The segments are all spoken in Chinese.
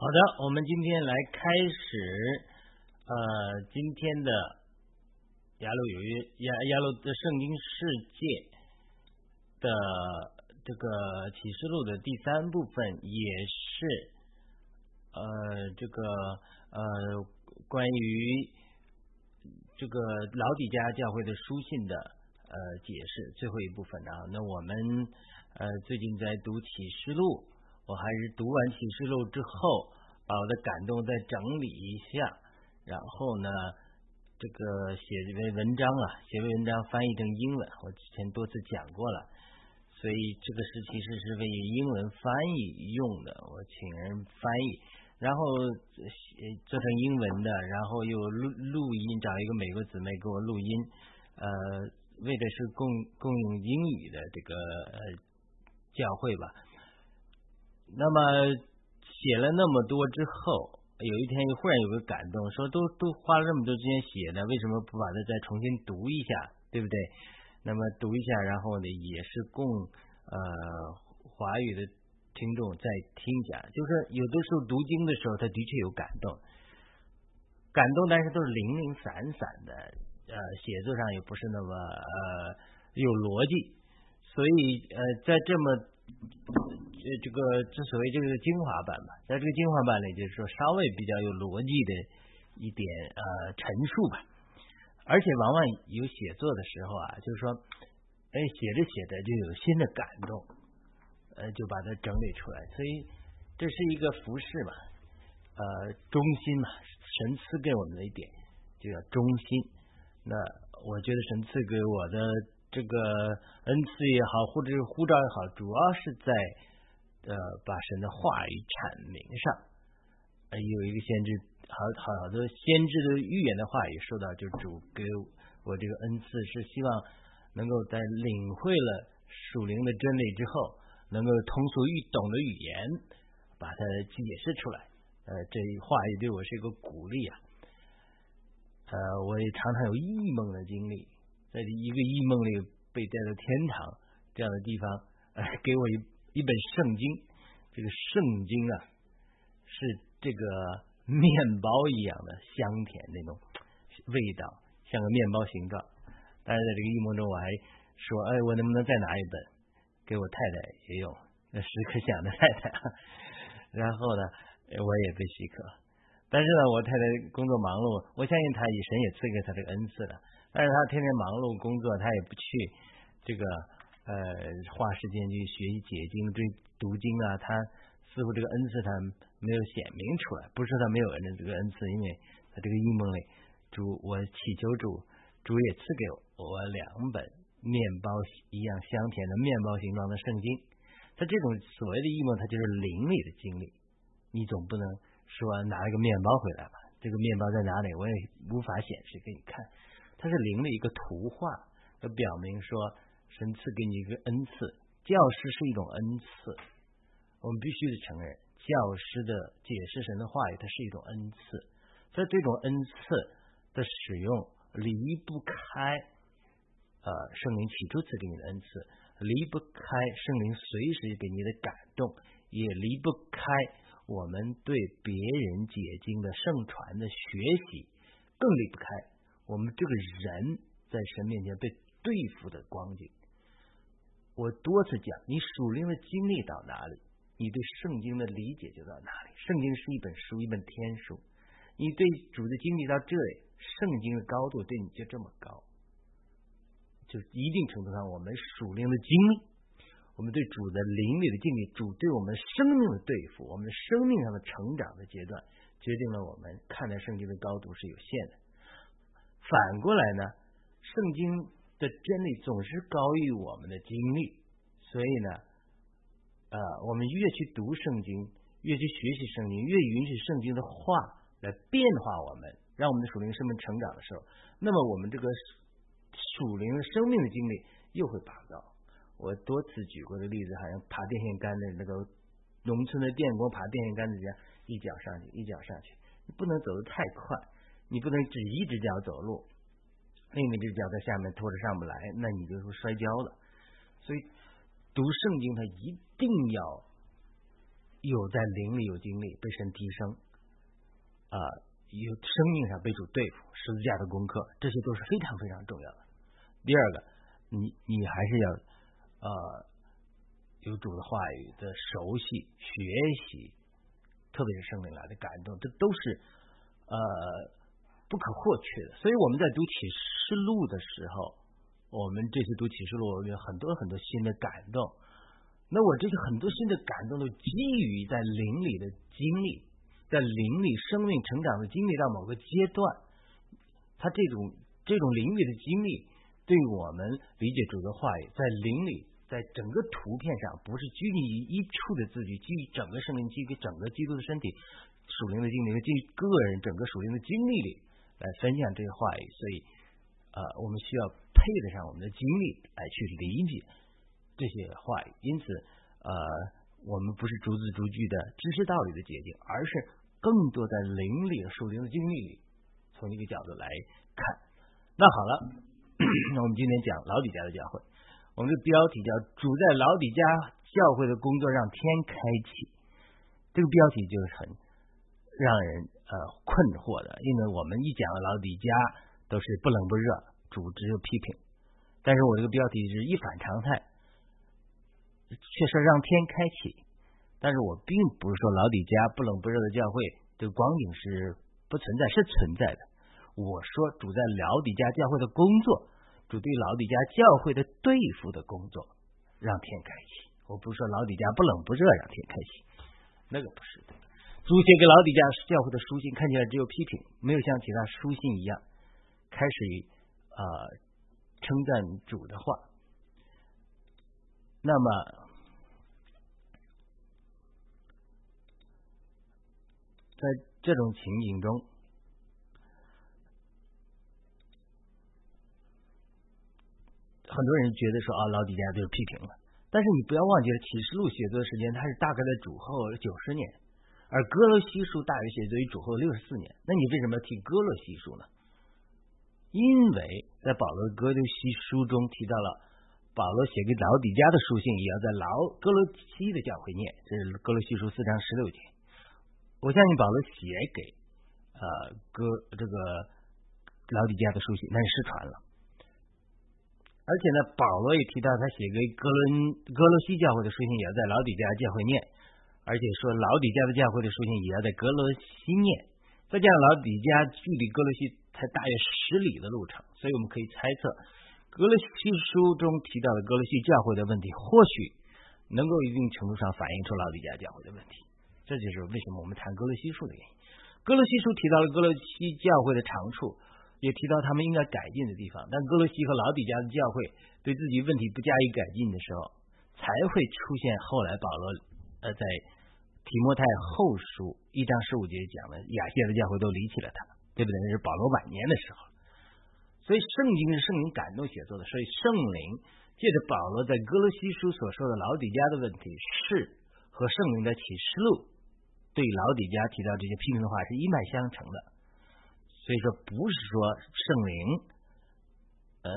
好的，我们今天来开始，呃，今天的雅鲁有约雅雅鲁的圣经世界的这个启示录的第三部分，也是呃这个呃关于这个老底家教会的书信的呃解释最后一部分啊。那我们呃最近在读启示录。我还是读完启示录之后，把我的感动再整理一下，然后呢，这个写这篇文章啊，写篇文章翻译成英文，我之前多次讲过了，所以这个是其实是为英文翻译用的，我请人翻译，然后做成英文的，然后又录录音，找一个美国姊妹给我录音，呃，为的是供供用英语的这个教会吧。那么写了那么多之后，有一天又忽然有个感动，说都都花了这么多时间写的，为什么不把它再重新读一下，对不对？那么读一下，然后呢，也是供呃华语的听众在听讲。就是有的时候读经的时候，他的确有感动，感动，但是都是零零散散的，呃，写作上也不是那么呃有逻辑，所以呃，在这么。呃，这个之所以这个精华版嘛，在这个精华版里，就是说稍微比较有逻辑的一点呃陈述吧，而且往往有写作的时候啊，就是说，哎，写着写着就有新的感动，呃，就把它整理出来，所以这是一个服饰嘛，呃，忠心嘛，神赐给我们的一点就叫忠心。那我觉得神赐给我的这个恩赐也好，或者是护照也好，主要是在。呃，把神的话语阐明上，呃，有一个先知，好好多先知的预言的话语说到，就主给我这个恩赐，是希望能够在领会了属灵的真理之后，能够通俗易懂的语言把它解释出来。呃，这一话语对我是一个鼓励啊。呃，我也常常有异梦的经历，在一个异梦里被带到天堂这样的地方，呃，给我一。一本圣经，这个圣经啊，是这个面包一样的香甜那种味道，像个面包形状。但是在这个异梦中，我还说，哎，我能不能再拿一本给我太太也有？那时刻想着太太。然后呢，我也被许可。但是呢，我太太工作忙碌，我相信她以神也赐给她这个恩赐的。但是她天天忙碌工作，她也不去这个。呃，花时间去学习解经、追读经啊，他似乎这个恩赐他没有显明出来。不是他没有恩这个恩赐，因为他这个异梦里，主我祈求主，主也赐给我两本面包一样香甜的面包形状的圣经。他这种所谓的异梦，它就是灵里的经历。你总不能说拿一个面包回来吧？这个面包在哪里？我也无法显示给你看。它是灵的一个图画，它表明说。神赐给你一个恩赐，教师是一种恩赐，我们必须得承认，教师的解释神的话语，它是一种恩赐。在这种恩赐的使用，离不开呃圣灵起初赐给你的恩赐，离不开圣灵随时给你的感动，也离不开我们对别人解经的圣传的学习，更离不开我们这个人在神面前被对付的光景。我多次讲，你属灵的经历到哪里，你对圣经的理解就到哪里。圣经是一本书，一本天书。你对主的经历到这里，圣经的高度对你就这么高。就一定程度上，我们属灵的经历，我们对主的灵里的经历，主对我们生命的对付，我们生命上的成长的阶段，决定了我们看待圣经的高度是有限的。反过来呢，圣经。的真理总是高于我们的经历，所以呢，呃，我们越去读圣经，越去学习圣经，越允许圣经的话来变化我们，让我们的属灵生命成长的时候，那么我们这个属灵生命的经历又会拔高。我多次举过的例子，好像爬电线杆的那个农村的电工爬电线杆子一样，一脚上去，一脚上去，你不能走得太快，你不能只一只脚走路。另一只脚在下面拖着上不来，那你就会摔跤了。所以读圣经，它一定要有在灵里有经历，被神提升，啊，有生命上被主对付，十字架的功课，这些都是非常非常重要的。第二个，你你还是要呃有主的话语的熟悉学习，特别是圣灵来的感动，这都是呃不可或缺的。所以我们在读启示录的时候，我们这次读启示录有很多很多新的感动。那我这些很多新的感动都基于在灵里的经历，在灵里生命成长的经历到某个阶段，他这种这种灵里的经历，对我们理解主的话语，在灵里，在整个图片上，不是拘泥于一处的字句，基于整个生命，基于整个基督的身体属灵的经历，基于个人整个属灵的经历里来分享这些话语，所以呃，我们需要配得上我们的经历来去理解。这些话语，因此，呃，我们不是逐字逐句的知识道理的捷径，而是更多在灵里的属灵的经历里，从一个角度来看。那好了，那我们今天讲老底家的教会，我们的标题叫“主在老底家教会的工作让天开启”。这个标题就是很让人呃困惑的，因为我们一讲老底家都是不冷不热，主只有批评。但是我这个标题是一反常态。确实让天开启，但是我并不是说老底家不冷不热的教会这个光景是不存在，是存在的。我说主在老底家教会的工作，主对老底家教会的对付的工作，让天开启。我不是说老底家不冷不热让天开启，那个不是的。书写给老底家教会的书信看起来只有批评，没有像其他书信一样开始啊称赞主的话。那么，在这种情景中，很多人觉得说啊，老底家就是批评了。但是你不要忘记了，《启示录》写作时间它是大概在主后九十年，而《哥罗西书》大约写于主后六十四年。那你为什么要提《哥罗西书》呢？因为在保罗《哥罗西书》中提到了。保罗写给老底家的书信，也要在老哥罗西的教会念，这是哥罗西书四章十六节。我相信保罗写给呃哥这个老底家的书信，那是失传了。而且呢，保罗也提到他写给哥伦哥罗西教会的书信，也要在老底家教会念，而且说老底家的教会的书信也要在格罗西念。再加上老底家距离格罗西才大约十里的路程，所以我们可以猜测。格罗西书中提到的格罗西教会的问题，或许能够一定程度上反映出老底家教会的问题。这就是为什么我们谈格罗西书的原因。格罗西书提到了格罗西教会的长处，也提到他们应该改进的地方。但格罗西和老底家的教会对自己问题不加以改进的时候，才会出现后来保罗呃在提摩太后书一章十五节讲的亚细的教会都离弃了他，对不对？那是保罗晚年的时候。所以圣经是圣灵感动写作的，所以圣灵借着保罗在哥罗西书所说的老底家的问题，是和圣灵的启示录对老底家提到这些批评的话是一脉相承的。所以说，不是说圣灵呃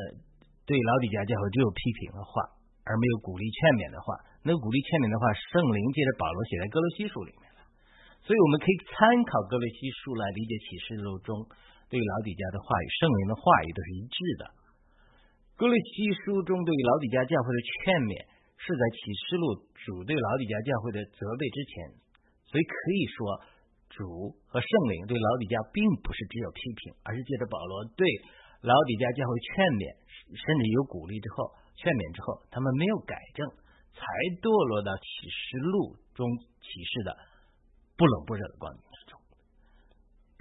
对老底家教会只有批评的话，而没有鼓励劝勉的话。那个鼓励劝勉的话，圣灵借着保罗写在哥罗西书里面了。所以我们可以参考哥罗西书来理解启示录中。对老底家的话语，圣灵的话语都是一致的。格雷西书中对于老底家教会的劝勉，是在启示录主对老底家教会的责备之前，所以可以说主和圣灵对老底家并不是只有批评，而是借着保罗对老底家教会劝勉，甚至有鼓励之后，劝勉之后，他们没有改正，才堕落到启示录中启示的不冷不热的光明之中。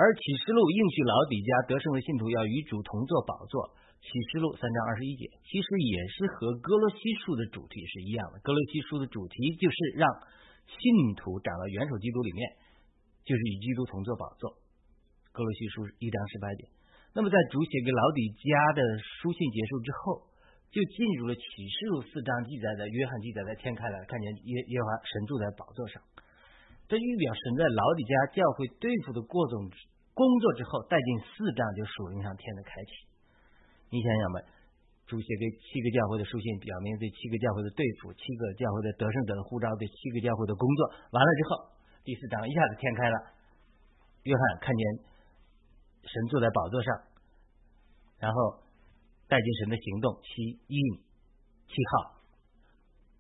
而启示录应许老底家得胜的信徒要与主同坐宝座。启示录三章二十一节，其实也是和哥罗西书的主题是一样的。哥罗西书的主题就是让信徒长到元首基督里面，就是与基督同坐宝座。哥罗西书一章十八节。那么在主写给老底家的书信结束之后，就进入了启示录四章记载的约翰记载在天开了，看见耶耶华神住在宝座上。这预表神在老底家教会对付的过种。工作之后，带进四章就属灵上天的开启。你想想吧，主写给七个教会的书信，表明对七个教会的对付，七个教会的得胜者的呼召，对七个教会的工作。完了之后，第四章一下子天开了，约翰看见神坐在宝座上，然后带进神的行动，七印七号。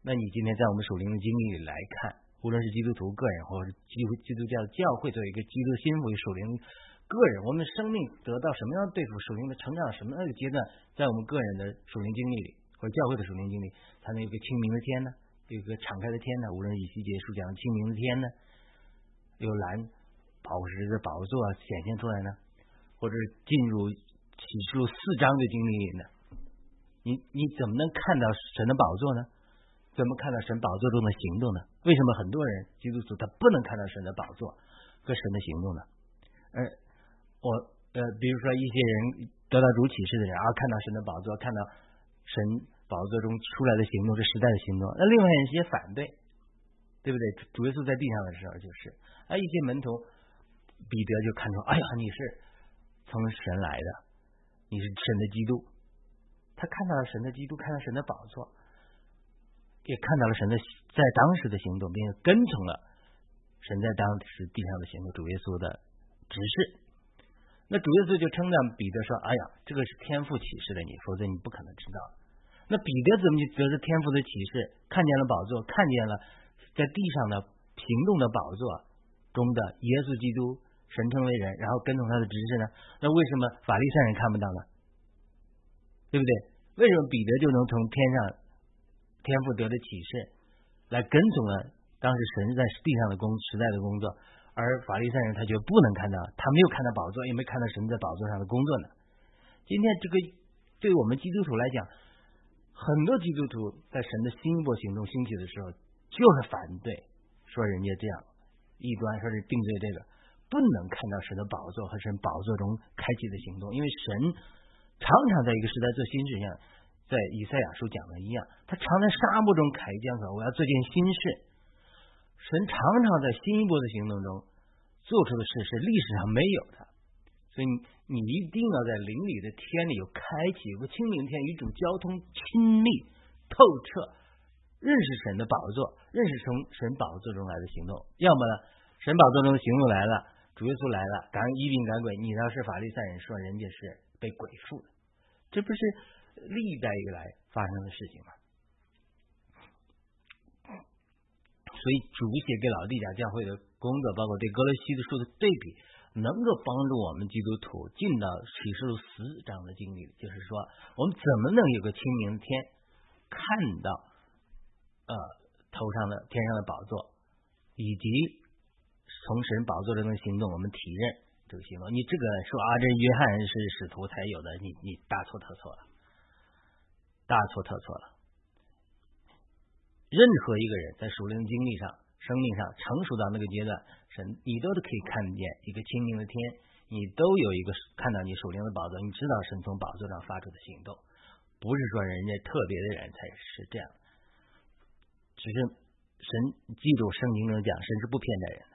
那你今天在我们属灵的经历里来看，无论是基督徒个人，或者是基督基督教的教会，作为一个基督心为属灵。个人，我们生命得到什么样的对付属灵的成长，什么样的阶段，在我们个人的属灵经历里，或者教会的属灵经历，才能有个清明的天呢？有一个敞开的天呢？无论以西结书讲清明的天呢，有蓝宝石的宝座显现出来呢，或者进入启示录四章的经历呢？你你怎么能看到神的宝座呢？怎么看到神宝座中的行动呢？为什么很多人基督徒他不能看到神的宝座和神的行动呢？呃我呃，比如说一些人得到主启示的人啊，看到神的宝座，看到神宝座中出来的行动，是时代的行动。那另外一些反对，对不对？主耶稣在地上的时候就是，啊，一些门徒彼得就看出，哎呀，你是从神来的，你是神的基督。他看到了神的基督，看到神的宝座，也看到了神的在当时的行动，并且跟从了神在当时地上的行动，主耶稣的指示。那主耶稣就称赞彼得说：“哎呀，这个是天赋启示的你，否则你不可能知道。”那彼得怎么就得着天赋的启示，看见了宝座，看见了在地上的行动的宝座中的耶稣基督神称为人，然后跟从他的指示呢？那为什么法利赛人看不到呢？对不对？为什么彼得就能从天上天赋得的启示来跟从了当时神在地上的工时代的工作？而法利赛人他就不能看到，他没有看到宝座，也没看到神在宝座上的工作呢。今天这个对我们基督徒来讲，很多基督徒在神的新一波行动兴起的时候，就是反对，说人家这样异端，说是定罪这个，不能看到神的宝座和神宝座中开启的行动，因为神常常在一个时代做新事，像在以赛亚书讲的一样，他常在沙漠中开江河，我要做件新事。神常常在新一波的行动中做出的事是历史上没有的，所以你一定要在灵里的天里有开启，有个清明天，一种交通亲密透彻，认识神的宝座，认识从神宝座中来的行动。要么呢，神宝座中的行动来了，主耶稣来了，赶一病赶鬼，你要是法利赛人说人家是被鬼附的，这不是历代以来发生的事情吗？所以主写给老地甲教会的工作，包括对格罗西的书的对比，能够帮助我们基督徒进到启示录十章的经历。就是说，我们怎么能有个清明天，看到呃头上的天上的宝座，以及从神宝座中的行动，我们体认这个行动。你这个说啊，这约翰是使徒才有的，你你大错特错了，大错特错了。任何一个人在属灵经历上、生命上成熟到那个阶段，神你都都可以看见一个清明的天，你都有一个看到你属灵的宝座，你知道神从宝座上发出的行动，不是说人家特别的人才是这样，只是神记住圣经中讲，神是不偏待人。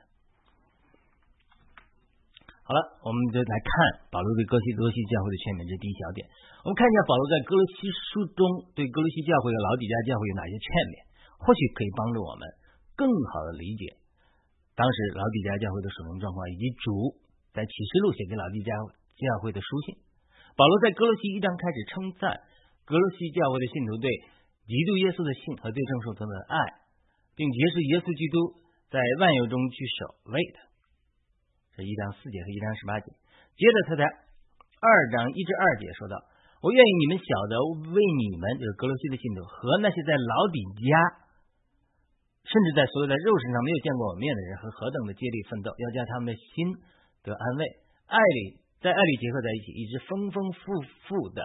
好了，我们就来看保罗对哥西哥西教会的劝勉，这第一小点。我们看一下保罗在哥罗西书中对哥罗西教会和老底家教会有哪些劝勉。或许可以帮助我们更好的理解当时老底家教会的属灵状况，以及主在启示录写给老底家教会的书信。保罗在哥罗西一章开始称赞哥罗西教会的信徒对基督耶稣的信和对圣圣徒的爱，并结识耶稣基督在万有中去守卫的。这一章四节和一章十八节。接着他在二章一至二节说道：“我愿意你们晓得，为你们就是格罗西的信徒和那些在老底家。”甚至在所有在肉身上没有见过我面的人，和何等的接力奋斗，要将他们的心得安慰，爱里在爱里结合在一起，以致丰丰富富的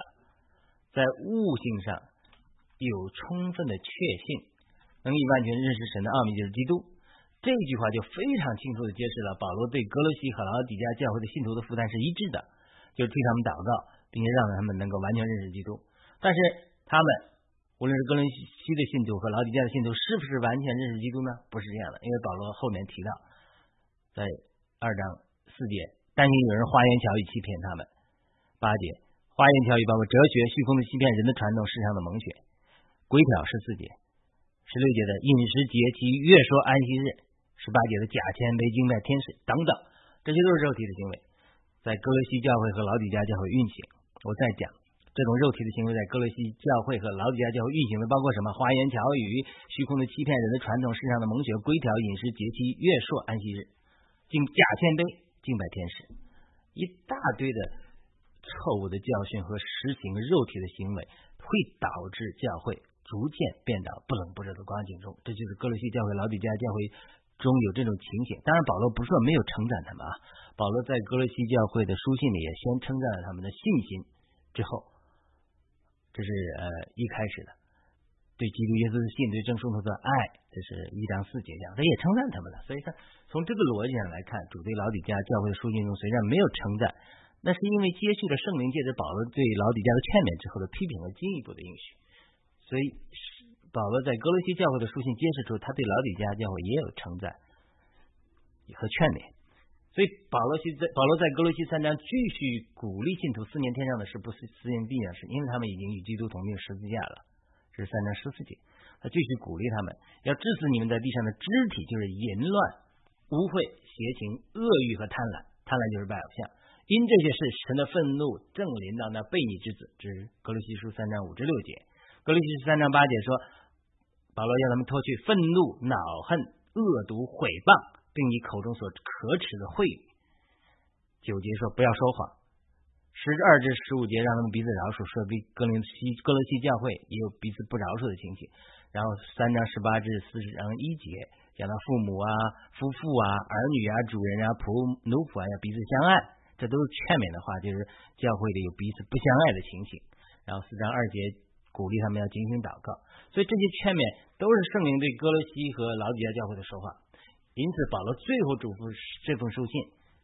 在悟性上有充分的确信，能以完全认识神的奥秘，就是基督。这句话就非常清楚的揭示了保罗对格罗西和老底家教会的信徒的负担是一致的，就替他们祷告，并且让他们能够完全认识基督。但是他们。无论是格伦西的信徒和老底家的信徒，是不是完全认识基督呢？不是这样的，因为保罗后面提到，在二章四节，担心有人花言巧语欺骗他们；八节，花言巧语包括哲学、虚空的欺骗、人的传统、世上的蒙选。规条十四节，十六节的饮食节期、月说安息日，十八节的假谦卑、敬拜天使等等，这些都是肉体的行为，在哥罗西教会和老底家教会运行。我再讲。这种肉体的行为在哥罗西教会和老底家教会运行的包括什么？花言巧语、虚空的欺骗、人的传统、世上的蒙学、规条、饮食、节期、月朔、安息日，敬假谦卑、敬拜天使，一大堆的错误的教训和实行肉体的行为，会导致教会逐渐变到不冷不热的光景中。这就是哥罗西教会、老底家教会中有这种情形。当然，保罗不是说没有称赞他们啊，保罗在哥罗西教会的书信里也先称赞了他们的信心，之后。这是呃一开始的对基督耶稣的信，对正圣徒的爱，这是一章四节讲，他也称赞他们了。所以，说从这个逻辑上来看，主对老底家教会的书信中虽然没有称赞，那是因为接续了圣灵借着保罗对老底家的劝勉之后的批评和进一步的应许。所以，保罗在哥罗西教会的书信揭示出他对老底家教会也有称赞和劝勉。所以保罗西在保罗在哥罗西三章继续鼓励信徒思念天上的事，不思思念地上的事，因为他们已经与基督同定十字架了。这是三章十四节，他继续鼓励他们要治死你们在地上的肢体，就是淫乱、污秽、邪情、恶欲和贪婪。贪婪就是拜偶像。因这些事，神的愤怒正临到那悖逆之子。这是哥罗西书三章五至六节。哥罗西书三章八节说，保罗要他们脱去愤怒、恼恨、恶毒、毁谤。并你口中所可耻的秽语，九节说不要说谎，十二至十五节让他们彼此饶恕，说比格林西格罗西教会也有彼此不饶恕的情形。然后三章十八至四十章一节讲到父母啊、夫妇啊、儿女啊、主人啊、仆奴仆啊要彼此相爱，这都是劝勉的话，就是教会里有彼此不相爱的情形。然后四章二节鼓励他们要进行祷告，所以这些劝勉都是圣灵对哥罗西和老底亚教会的说话。因此，保罗最后嘱咐这封书信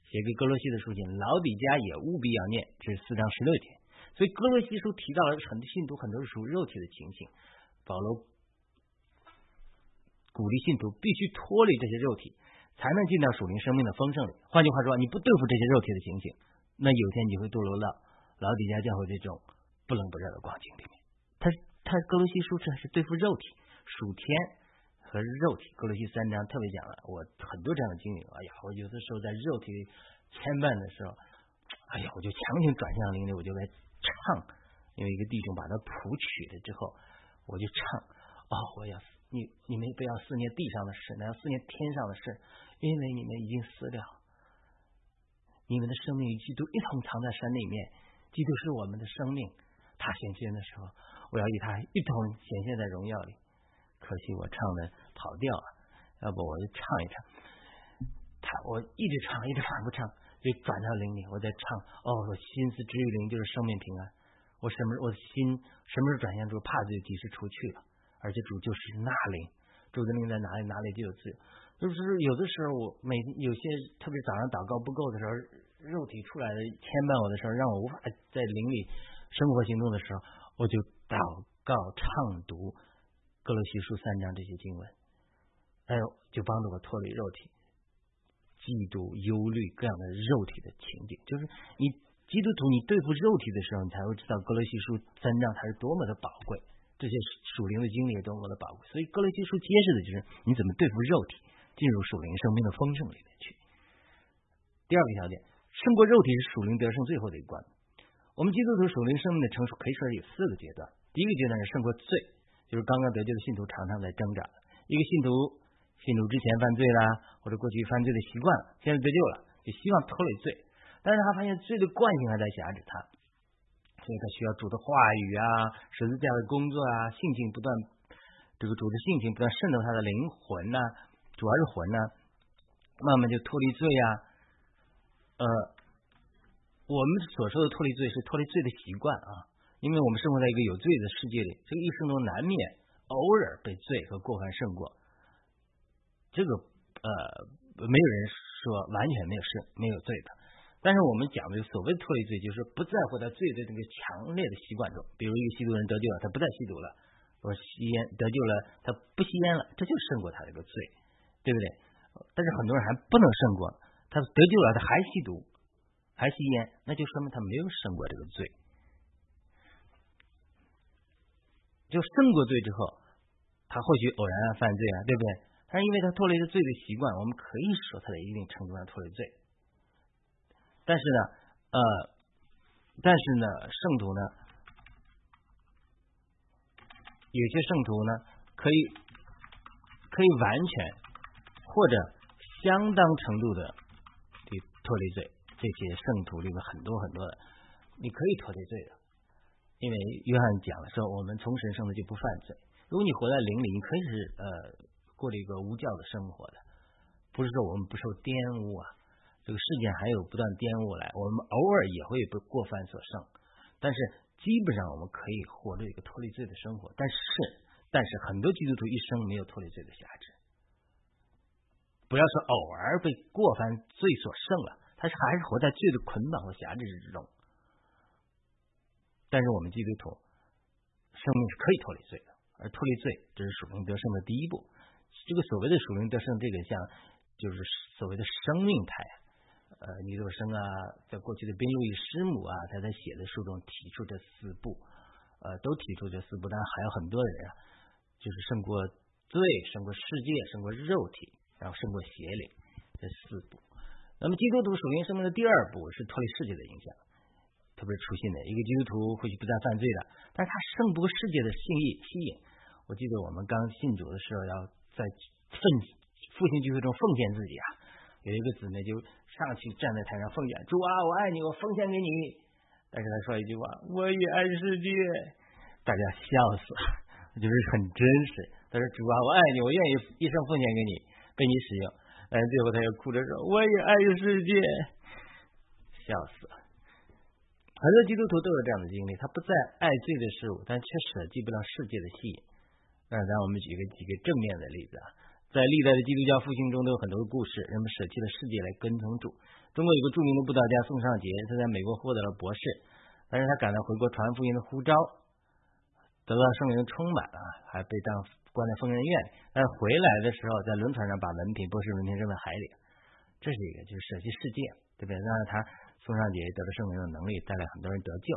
写给哥罗西的书信，老底家也务必要念，这是四章十六节。所以，哥罗西书提到了很多信徒很多是属肉体的情形，保罗鼓励信徒必须脱离这些肉体，才能进到属灵生命的丰盛里。换句话说，你不对付这些肉体的情形，那有天你会堕落到老底家教会这种不冷不热的光景里面。他他哥罗西书这是对付肉体，属天。和肉体，格罗西三章特别讲了，我很多这样的经历。哎呀，我有的时候在肉体牵绊的时候，哎呀，我就强行转向灵里，我就来唱。有一个弟兄把它谱曲了之后，我就唱。哦，我要你，你们不要思念地上的事，那要思念天上的事，因为你们已经死了，你们的生命与基督一同藏在山里面。基督是我们的生命，他显现的时候，我要与他一同显现在荣耀里。可惜我唱的跑调了，要不我就唱一唱。他我一直唱，一直反复唱，就转到灵里，我在唱。哦，我心思只有灵，就是生命平安。我什么？我的心什么时候转向主？怕就及时出去了。而且主就是那灵，主的灵在哪里，哪里就有自由。就是有的时候，我每有些特别早上祷告不够的时候，肉体出来的牵绊我的时候，让我无法在灵里生活行动的时候，我就祷告唱读。格罗西书三章这些经文，哎呦，就帮助我脱离肉体、嫉妒、忧虑各样的肉体的情景。就是你基督徒，你对付肉体的时候，你才会知道格罗西书三章它是多么的宝贵，这些属灵的经历多么的宝贵。所以格罗西书揭示的就是你怎么对付肉体，进入属灵生命的丰盛里面去。第二个条件，胜过肉体是属灵得胜最后的一关。我们基督徒属灵生命的成熟可以说有四个阶段。第一个阶段是胜过罪。就是刚刚得救的信徒常常在挣扎。一个信徒信徒之前犯罪啦，或者过去犯罪的习惯，现在得救了，就希望脱离罪，但是他发现罪的惯性还在辖制他，所以他需要主的话语啊，十字架的工作啊，性情不断，这个主的性情不断渗透他的灵魂呐，主要是魂呐，慢慢就脱离罪呀。呃，我们所说的脱离罪是脱离罪的习惯啊。因为我们生活在一个有罪的世界里，这个一生中难免偶尔被罪和过犯胜过。这个呃，没有人说完全没有是没有罪的。但是我们讲的所谓脱离罪，就是不在乎在罪的这个强烈的习惯中。比如一个吸毒人得救了，他不再吸毒了；或者吸烟得救了，他不吸烟了，这就胜过他这个罪，对不对？但是很多人还不能胜过，他得救了，他还吸毒，还吸烟，那就说明他没有胜过这个罪。就胜过罪之后，他或许偶然犯罪啊，对不对？但是因为他脱离了罪的习惯，我们可以说他在一定程度上脱离罪。但是呢，呃，但是呢，圣徒呢，有些圣徒呢，可以可以完全或者相当程度的的脱离罪。这些圣徒里面很多很多的，你可以脱离罪的。因为约翰讲了说，我们从神圣的就不犯罪。如果你活在灵里，你可以是呃过了一个无教的生活的，不是说我们不受玷污啊。这个世界还有不断玷污来，我们偶尔也会被过犯所胜，但是基本上我们可以活着一个脱离罪的生活。但是，但是很多基督徒一生没有脱离罪的辖制。不要说偶尔被过犯罪所胜了，他是还是活在罪的捆绑和辖制之中。但是我们基督徒生命是可以脱离罪的，而脱离罪这是属灵得胜的第一步。这个所谓的属灵得胜，这个像就是所谓的生命态，呃，尼多生啊，在过去的宾路易师母啊，他在写的书中提出这四步，呃，都提出这四步，当然还有很多人啊，就是胜过罪，胜过世界，胜过肉体，然后胜过邪灵这四步。那么基督徒属灵生命的第二步是脱离世界的影响。特别是初信的一个基督徒，或许不再犯罪的，但是他胜不过世界的信义吸引。我记得我们刚信主的时候，要在奉父亲聚会中奉献自己啊。有一个姊妹就上去站在台上奉献，主啊，我爱你，我奉献给你。但是他说一句话，我也爱世界，大家笑死了，就是很真实。他说主啊，我爱你，我愿意一生奉献给你，被你使用。但是最后他又哭着说，我也爱世界，笑死了。很多基督徒都有这样的经历，他不再爱罪的事物，但却舍弃不了世界的吸引。那让我们举个几个正面的例子啊，在历代的基督教复兴中都有很多的故事，人们舍弃了世界来跟从主。中国有个著名的布道家宋尚杰，他在美国获得了博士，但是他赶到回国传福音的呼召，得到圣灵的充满啊，还被当关在疯人院。但回来的时候，在轮船上把文凭博士文凭扔在海里，这是一个就是舍弃世界，对不对？让他。宋尚杰得了圣灵的能力，带来很多人得救，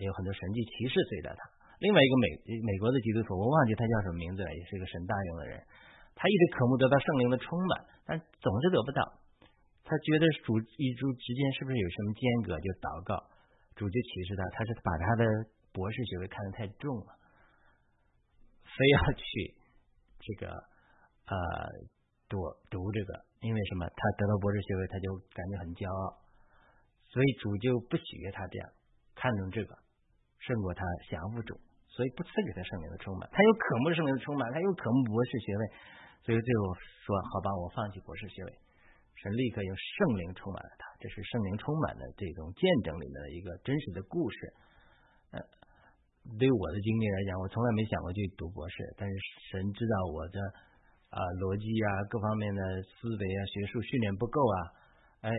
也有很多神迹奇事随着他。另外一个美美国的基督徒，我忘记他叫什么名字了，也是一个神大用的人。他一直渴慕得到圣灵的充满，但总是得不到。他觉得主与主之间是不是有什么间隔？就祷告，主就歧视他，他是把他的博士学位看得太重了，非要去这个呃读读这个，因为什么？他得到博士学位，他就感觉很骄傲。所以主就不喜悦他这样看重这个胜过他降服主，所以不赐给他圣灵的充满。他有渴慕圣灵的充满，他有渴慕博士学位，所以最后说：“好吧，我放弃博士学位。”神立刻用圣灵充满了他。这是圣灵充满的这种见证里面的一个真实的故事。呃，对我的经历来讲，我从来没想过去读博士，但是神知道我的啊逻辑啊各方面的思维啊学术训练不够啊，哎，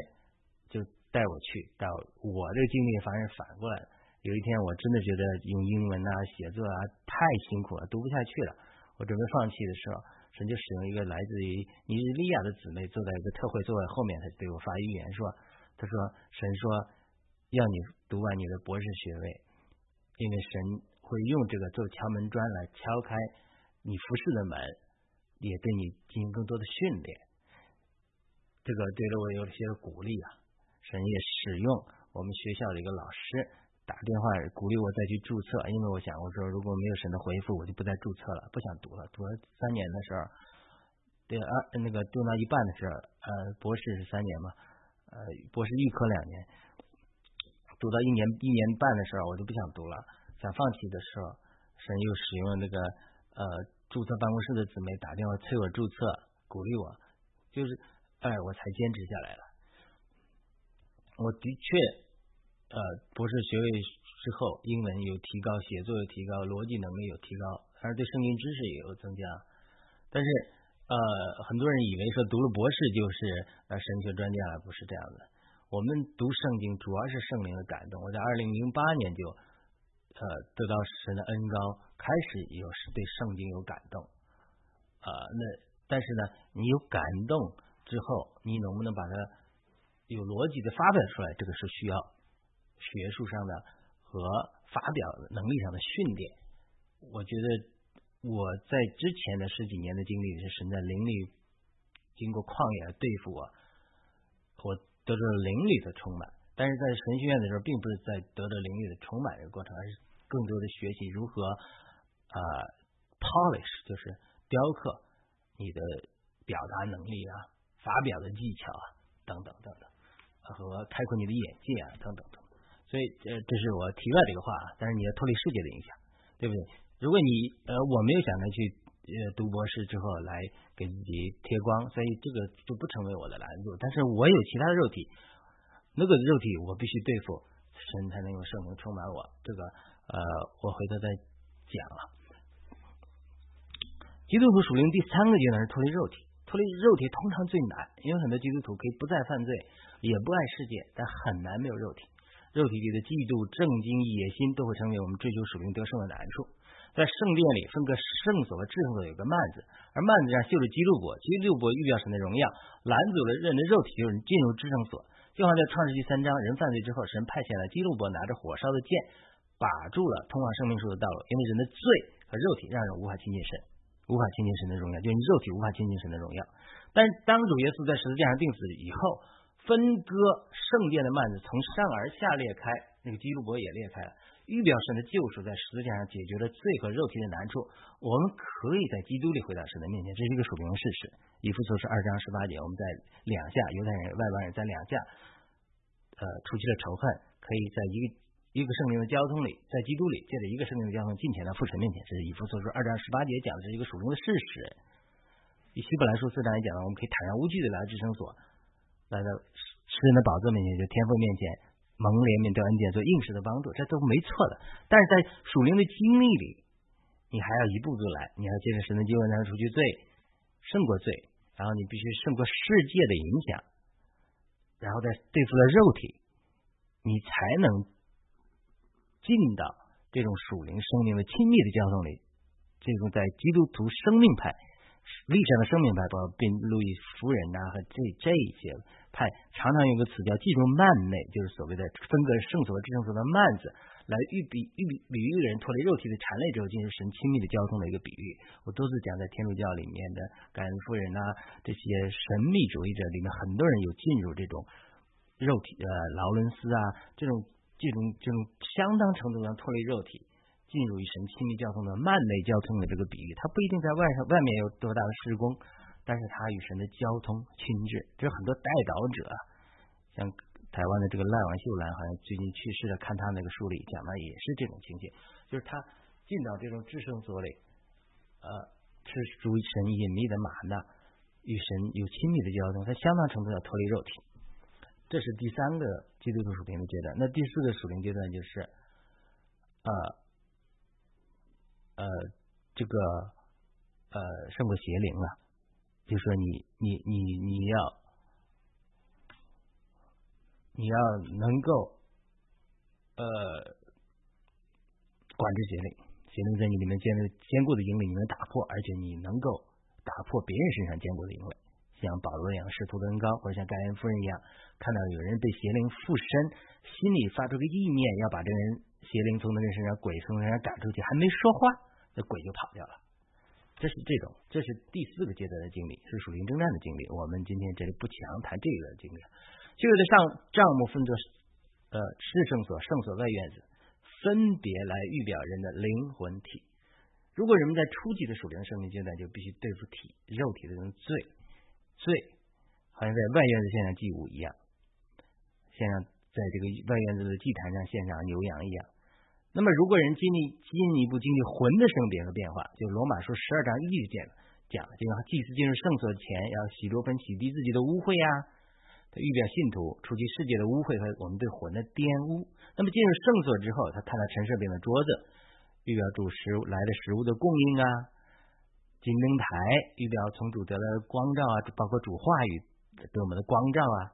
就。带我去到我这个经历反而反过来了。有一天我真的觉得用英文啊写作啊太辛苦了，读不下去了。我准备放弃的时候，神就使用一个来自于尼日利亚的姊妹坐在一个特会座位后面，他对我发预言说：“他说神说要你读完你的博士学位，因为神会用这个做敲门砖来敲开你服侍的门，也对你进行更多的训练。”这个对了我有些鼓励啊。神也使用我们学校的一个老师打电话鼓励我再去注册，因为我想我说如果没有神的回复，我就不再注册了，不想读了。读了三年的时候，对啊，那个读到一半的时候，呃，博士是三年嘛，呃，博士预科两年，读到一年一年半的时候，我就不想读了，想放弃的时候，神又使用那个呃注册办公室的姊妹打电话催我注册，鼓励我，就是哎，我才坚持下来了。我的确，呃，博士学位之后，英文有提高，写作有提高，逻辑能力有提高，而对圣经知识也有增加。但是，呃，很多人以为说读了博士就是呃神学专家了，不是这样的。我们读圣经主要是圣灵的感动。我在二零零八年就呃得到神的恩高，开始有是对圣经有感动。啊，那但是呢，你有感动之后，你能不能把它？有逻辑的发表出来，这个是需要学术上的和发表能力上的训练，我觉得我在之前的十几年的经历是神在灵里经过旷野对付我，我得到灵里的充满。但是在神学院的时候，并不是在得到灵力的充满这个过程，而是更多的学习如何啊 polish，就是雕刻你的表达能力啊、发表的技巧啊等等等等，和开阔你的眼界啊等等等。所以呃，这是我题外的一个话啊。但是你要脱离世界的影响，对不对？如果你呃我没有想着去呃读博士之后来给自己贴光，所以这个就不成为我的拦阻。但是我有其他的肉体。那个肉体我必须对付，神才能用圣灵充满我。这个呃，我回头再讲了。基督徒属灵第三个阶段是脱离肉体，脱离肉体通常最难，因为很多基督徒可以不再犯罪，也不爱世界，但很难没有肉体。肉体里的嫉妒、正经、野心都会成为我们追求属灵得胜的难处。在圣殿里分割圣所和至圣所有个幔子，而幔子上绣着基路伯，基路伯预表神的荣耀，拦阻了人的肉体就是进入至圣所。就好像在创世纪三章，人犯罪之后，神派遣了基路伯拿着火烧的剑，把住了通往生命树的道路。因为人的罪和肉体让人无法亲近神，无法亲近神的荣耀，就是肉体无法亲近神的荣耀。但当主耶稣在十字架上钉死以后，分割圣殿的幔子从上而下裂开，那个基路伯也裂开了。预表神的救赎在十字架上解决了罪和肉体的难处，我们可以在基督里回到神的面前，这是一个属灵的事实。以弗所是二章十八节，我们在两下犹太人、外邦人在两下，呃，除去了仇恨，可以在一个一个圣灵的交通里，在基督里借着一个圣灵的交通进前到父神面前，这是以弗所说二章十八节讲的是一个属灵的事实。以希伯来书四章也讲了，我们可以坦然无惧的来到至圣所，来到诗人的宝座面前，就天父面前。蒙怜悯得恩典做应时的帮助，这都没错的。但是在属灵的经历里，你还要一步步来，你要借着神的经文才能除去罪，胜过罪，然后你必须胜过世界的影响，然后再对付了肉体，你才能进到这种属灵生命的亲密的交通里。这种在基督徒生命派。历史上的生命派，包括宾路易夫人呐，和这这一些派，常常用个词叫“进入幔内”，就是所谓的分割圣所和至圣所的幔子，来喻比喻比喻一个人脱离肉体的缠累之后，进入神亲密的交通的一个比喻。我多次讲，在天主教里面的感恩夫人呐，这些神秘主义者里面，很多人有进入这种肉体呃劳伦斯啊，这种这种这种相当程度上脱离肉体。进入与神亲密交通的慢类交通的这个比喻，它不一定在外上外面有多大的施工，但是他与神的交通亲至。这是很多带导者，像台湾的这个赖王秀兰，好像最近去世了，看他那个书里讲的也是这种情形，就是他进到这种至圣所里，呃，是主神隐秘的马呢，与神有亲密的交通，他相当程度要脱离肉体。这是第三个基督徒属灵的阶段。那第四个属灵阶段就是，呃。呃，这个呃，胜过邪灵了，就说你你你你要你要能够呃管制邪灵，邪灵在你里面建立坚固的营垒，你能打破，而且你能够打破别人身上坚固的营垒，像保罗一样，使徒登高，或者像盖恩夫人一样，看到有人被邪灵附身，心里发出个意念，要把这人邪灵从那人身上、鬼从那人赶出去，还没说话。那鬼就跑掉了，这是这种，这是第四个阶段的经历，是属灵征战的经历。我们今天这里不强谈这个经历，就的上账目分作呃是圣所、圣所外院子，分别来预表人的灵魂体。如果人们在初级的属灵生命阶段，就必须对付体肉体的这种罪，罪好像在外院子献上祭物一样，献上在这个外院子的祭坛上献上牛羊一样。那么，如果人经历进一步经历魂的生别和变化，就罗马书十二章一节讲了，就像祭司进入圣所前要洗多分洗涤自己的污秽啊，他预表信徒除去世界的污秽和我们对魂的玷污。那么进入圣所之后，他看到陈设饼的桌子，预表主食来的食物的供应啊；金灯台预表从主得来的光照啊，包括主话语对我们的光照啊，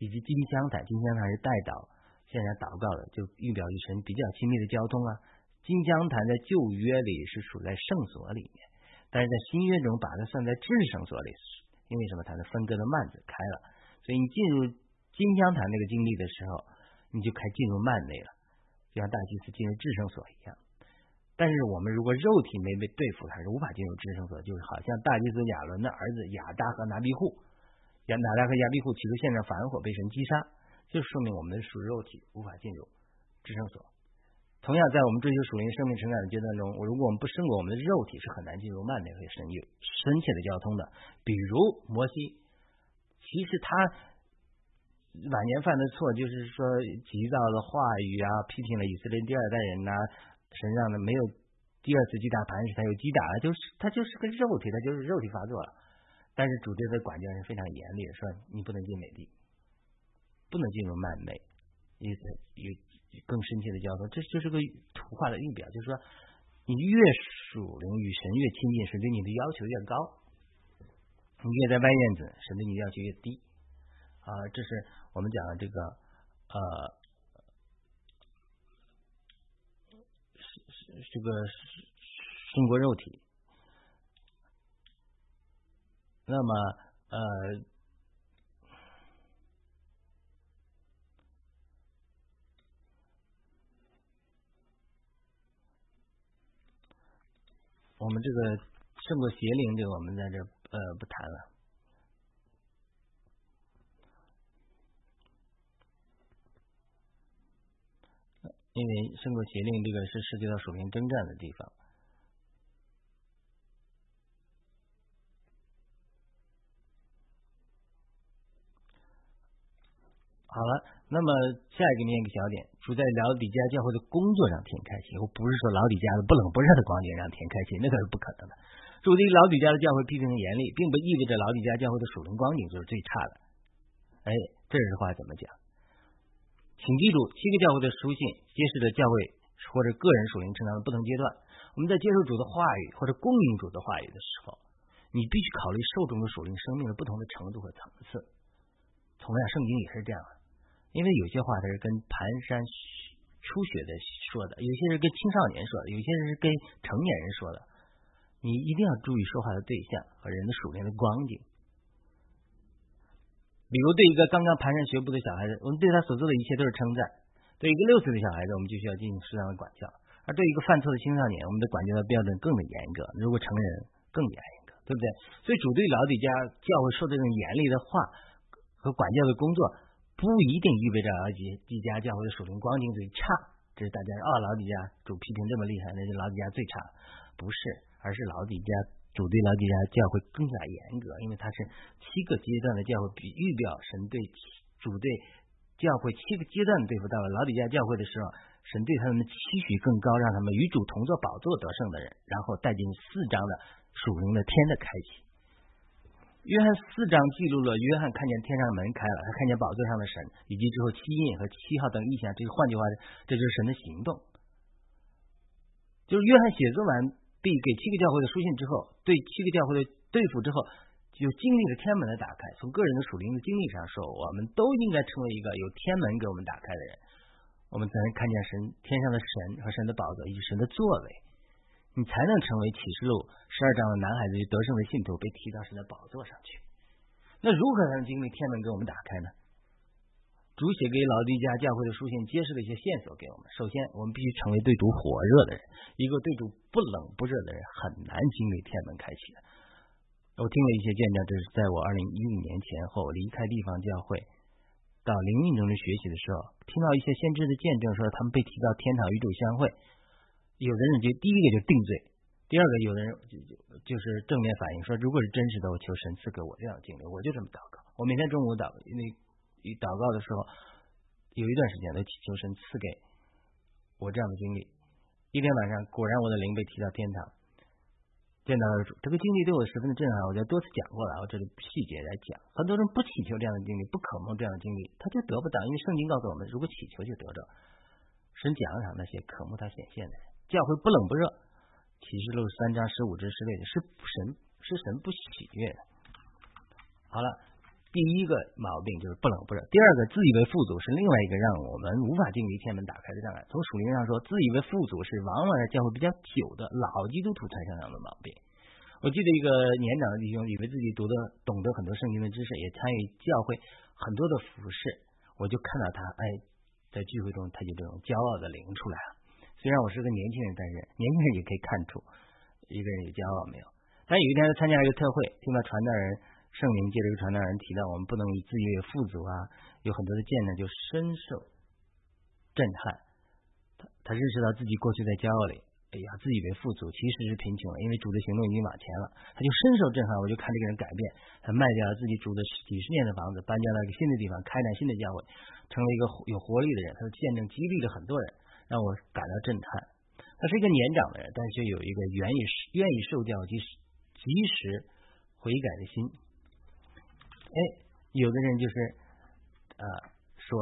以及金香台，金香台是代祷。现在祷告的就预表与神比较亲密的交通啊。金香坛在旧约里是处在圣所里面，但是在新约中把它算在至圣所里，因为什么？它的分割的幔子开了，所以你进入金香坛那个经历的时候，你就开进入幔内了，就像大祭司进入至圣所一样。但是我们如果肉体没被对付，他是无法进入至圣所。就是好像大祭司亚伦的儿子亚大和拿比户，亚拿大和亚比户企图献上反火被神击杀，就说明我们的属肉体无法进入至圣所。同样，在我们追求属灵生命成长的阶段中，如果我们不胜过我们的肉体，是很难进入曼美和神有深切的交通的。比如摩西，其实他晚年犯的错就是说急躁的话语啊，批评了以色列第二代人呐。身上的没有第二次击打磐石，他又击打了，就是他就是个肉体，他就是肉体发作了。但是主对他的管教是非常严厉的，说你不能进美地，不能进入曼美，意思有更深切的交通。这就是个图画的预表，就是说你越属灵与神越亲近，神对你的要求越高；你越在外院子，神对你的要求越低。啊，这是我们讲的这个呃。这个胜过肉体，那么呃，我们这个胜过邪灵，这个我们在这呃不谈了。因为胜过邪灵，这个是涉及到属灵征战的地方。好了，那么下一个念个小点，主在老底家教会的工作上挺开心，我不是说老底家的不冷不热的光景让挺开心，那可是不可能的。主对老底家的教会批评的严厉，并不意味着老底家教会的属灵光景就是最差的。哎，这句话怎么讲？请记住，七个教会的书信揭示着教会或者个人属灵成长的不同阶段。我们在接受主的话语或者供应主的话语的时候，你必须考虑受众的属灵生命的不同的程度和层次。同样，圣经也是这样的，因为有些话它是跟蹒跚初学的说的，有些是跟青少年说的，有些是跟成年人说的。你一定要注意说话的对象和人的属灵的光景。比如，对一个刚刚蹒跚学步的小孩子，我们对他所做的一切都是称赞；对一个六岁的小孩子，我们就需要进行适当的管教；而对一个犯错的青少年，我们的管教的标准更的严格；如果成人，更严格，对不对？所以，主对老底家教会说这种严厉的话和管教的工作，不一定意味着老底家教会的属灵光景最差。这是大家说，哦，老底家主批评这么厉害，那就老底家最差，不是，而是老底家。主对老底家教会更加严格，因为它是七个阶段的教会，比预表神对主对教会七个阶段对付到了老底家教会的时候，神对他们的期许更高，让他们与主同坐宝座得胜的人，然后带进四章的属灵的天的开启。约翰四章记录了约翰看见天上的门开了，他看见宝座上的神，以及之后七印和七号等意象。这个换句话，这就是神的行动。就是约翰写作完。毕给七个教会的书信之后，对七个教会的对付之后，就经历了天门的打开。从个人的属灵的经历上说，我们都应该成为一个有天门给我们打开的人，我们才能看见神天上的神和神的宝座以及神的作为，你才能成为启示录十二章的男孩子就得胜的信徒，被提到神的宝座上去。那如何才能经历天门给我们打开呢？主写给老弟家教会的书信揭示了一些线索给我们。首先，我们必须成为对主火热的人。一个对主不冷不热的人，很难经历天门开启的。我听了一些见证，这是在我二零一五年前后离开地方教会到灵运中的学习的时候，听到一些先知的见证，说他们被提到天堂与主相会。有的人就第一个就定罪，第二个有的人就就就是正面反应说，如果是真实的，我求神赐给我这样的经历。我就这么祷告。我每天中午祷，因为。祷告的时候，有一段时间都祈求神赐给我这样的经历。一天晚上，果然我的灵被提到天堂，见到了主。这个经历对我十分的震撼，我在多次讲过了。我这里细节来讲，很多人不祈求这样的经历，不渴望这样的经历，他就得不到。因为圣经告诉我们，如果祈求就得着。神奖赏那些渴慕他显现的人。教会不冷不热。启示录三章十五至十六节是神是神不喜悦的。好了。第一个毛病就是不冷不热，第二个自以为富足是另外一个让我们无法经历天门打开的障碍。从属灵上说，自以为富足是往往在教会比较久的老基督徒才这样的毛病。我记得一个年长的弟兄，以为自己读的懂得很多圣经的知识，也参与教会很多的服饰，我就看到他，哎，在聚会中他就这种骄傲的灵出来了。虽然我是个年轻人，但是年轻人也可以看出一个人有骄傲没有。但有一天他参加一个特会，听到传道人圣灵借这个传道人提到，我们不能以自己为富足啊，有很多的见证，就深受震撼。他他认识到自己过去在骄傲里，哎呀，自以为富足，其实是贫穷了，因为主的行动已经往前了，他就深受震撼。我就看这个人改变，他卖掉了自己住的几十年的房子，搬家到一个新的地方，开展新的教会，成了一个有活力的人。他的见证激励了很多人。让我感到震撼。他是一个年长的人，但是有一个愿意愿意受教及及时悔改的心。哎，有的人就是呃说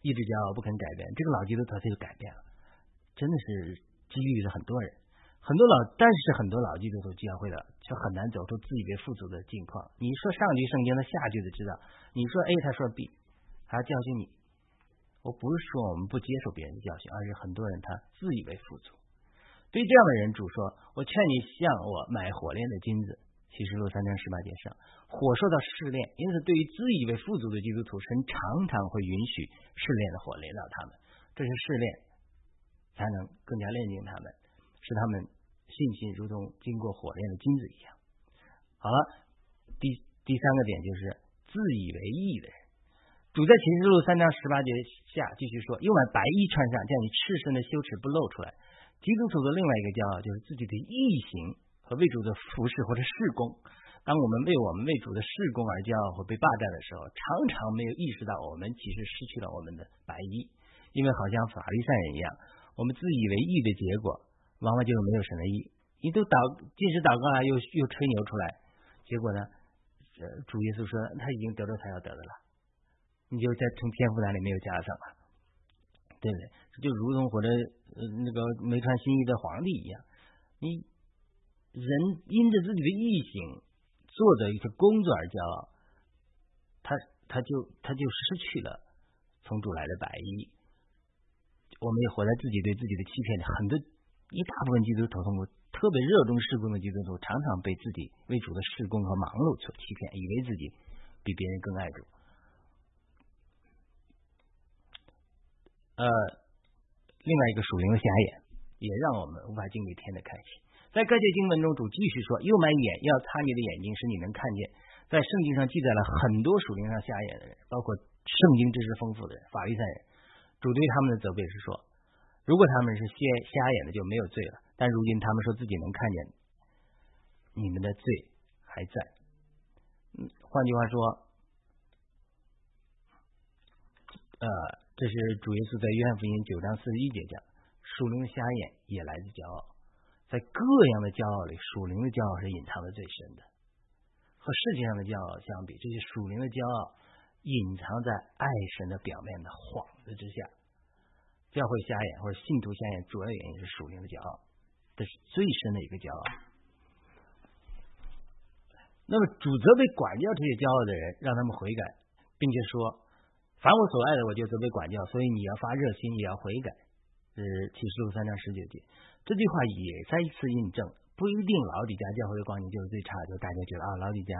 一直骄傲不肯改变，这个老基督徒他就改变了，真的是激励了很多人。很多老，但是很多老基督徒教会的却很难走出自以为富足的境况。你说上句圣经他下句就知道，你说 A 他说 B，还要教训你。我不是说我们不接受别人的教训，而是很多人他自以为富足。对这样的人，主说：“我劝你向我买火炼的金子。”启示录三章十八节上，火受到试炼，因此对于自以为富足的基督徒，神常常会允许试炼的火炼到他们。这是试炼，才能更加炼净他们，使他们信心如同经过火炼的金子一样。好了，第第三个点就是自以为义的人。主在启示录三章十八节下继续说：“又把白衣穿上，叫你赤身的羞耻不露出来。”基督徒的另外一个骄傲就是自己的义行和为主的服饰或者事工。当我们为我们为主的事工而骄傲或被霸占的时候，常常没有意识到我们其实失去了我们的白衣，因为好像法律上人一样，我们自以为义的结果，往往就是没有神的义。你都祷，即使祷告了，又又吹牛出来，结果呢？呃，主耶稣说他已经得到他要得的了。你就在从天赋栏里没有加上了，对不对？就如同或者呃那个没穿新衣的皇帝一样，你人因着自己的异性做的一些工作而骄傲，他他就他就失去了从主来的白衣。我们也活在自己对自己的欺骗里，很多一大部分基督徒通过特别热衷施工的基督徒，常常被自己为主的施工和忙碌所欺骗，以为自己比别人更爱主。呃，另外一个属灵的瞎眼，也让我们无法经历天的开启。在各节经文中，主继续说：“又买眼，要擦你的眼睛，使你能看见。”在圣经上记载了很多属灵上瞎眼的人，包括圣经知识丰富的人、法利赛人。主对他们的责备是说：如果他们是瞎瞎眼的，就没有罪了。但如今他们说自己能看见，你们的罪还在。嗯，换句话说，呃。这是主耶稣在约翰福音九章四十一节讲，属灵的瞎眼也来自骄傲，在各样的骄傲里，属灵的骄傲是隐藏的最深的。和世界上的骄傲相比，这些属灵的骄傲隐藏在爱神的表面的幌子之下。教会瞎眼或者信徒瞎眼，主要原因是属灵的骄傲，这是最深的一个骄傲。那么主责备管教这些骄傲的人，让他们悔改，并且说。凡我所爱的，我就责备管教，所以你要发热心，也要悔改。是启示录三章十九节，这句话也再一次印证，不一定老底家教会的光景就是最差，就大家觉得啊，老底家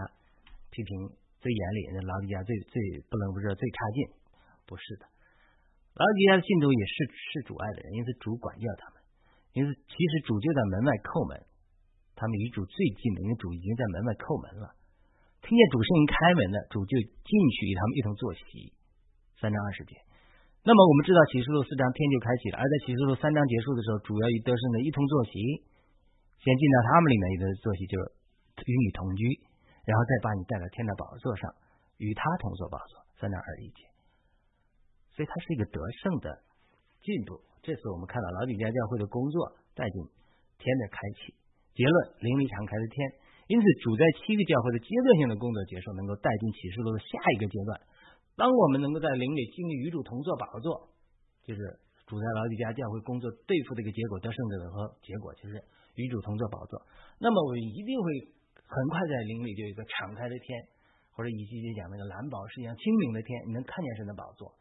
批评最严厉，那老底家最最不冷不热最差劲，不是的。老底家的信徒也是是主爱的人，因此主管教他们，因此其实主就在门外叩门，他们离主最近的，因为主已经在门外叩门了，听见主声音开门了，主就进去与他们一同坐席。三章二十节，那么我们知道启示录四章天就开启了，而在启示录三章结束的时候，主要与得胜的一同坐席，先进到他们里面一个坐席，就是与你同居，然后再把你带到天的宝座上，与他同坐宝座。三章二十一节，所以它是一个得胜的进步。这次我们看到老底家教会的工作带进天的开启，结论灵力敞开的天，因此主在七个教会的阶段性的工作结束，能够带进启示录的下一个阶段。当我们能够在灵里经历与主同坐宝座，就是主在老底家教会工作对付的一个结果，得胜者和结果就是与主同坐宝座。那么我一定会很快在灵里就有一个敞开的天，或者以及就讲那个蓝宝石一样清明的天，你能看见神的宝座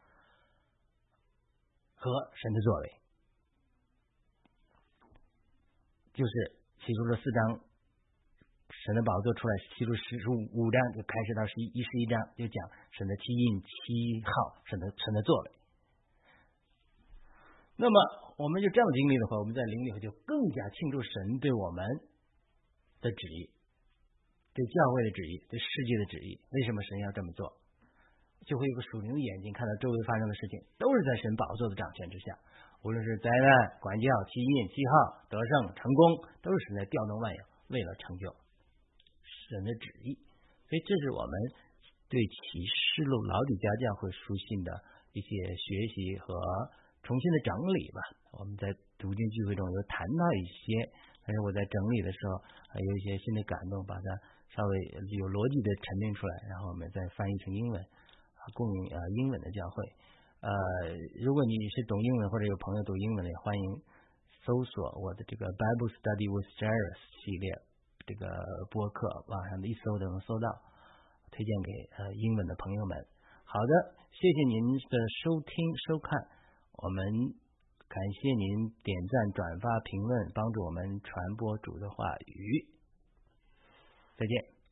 和神的作为，就是起初的四章。神的宝座出来，提出十五章就开始到十一一十一章，就讲神的七印七号，神的神的作为。那么我们就这样经历的话，我们在灵里头就更加庆祝神对我们的旨意，对教会的旨意，对世界的旨意。为什么神要这么做？就会有个属灵的眼睛看到周围发生的事情，都是在神宝座的掌权之下。无论是灾难、管教、七印、七号、得胜、成功，都是神在调动万有，为了成就神的旨意。所以，这是我们对启示录老底家教会书信的一些学习和重新的整理吧。我们在读经聚会中有谈到一些，但是我在整理的时候还有一些新的感动，把它稍微有逻辑的沉淀出来，然后我们再翻译成英文，供呃英文的教会。呃，如果你是懂英文或者有朋友懂英文的，欢迎搜索我的这个 Bible Study with Jairus 系列这个播客，网上的一搜就能搜到，推荐给呃英文的朋友们。好的，谢谢您的收听收看，我们感谢您点赞、转发、评论，帮助我们传播主的话语。再见。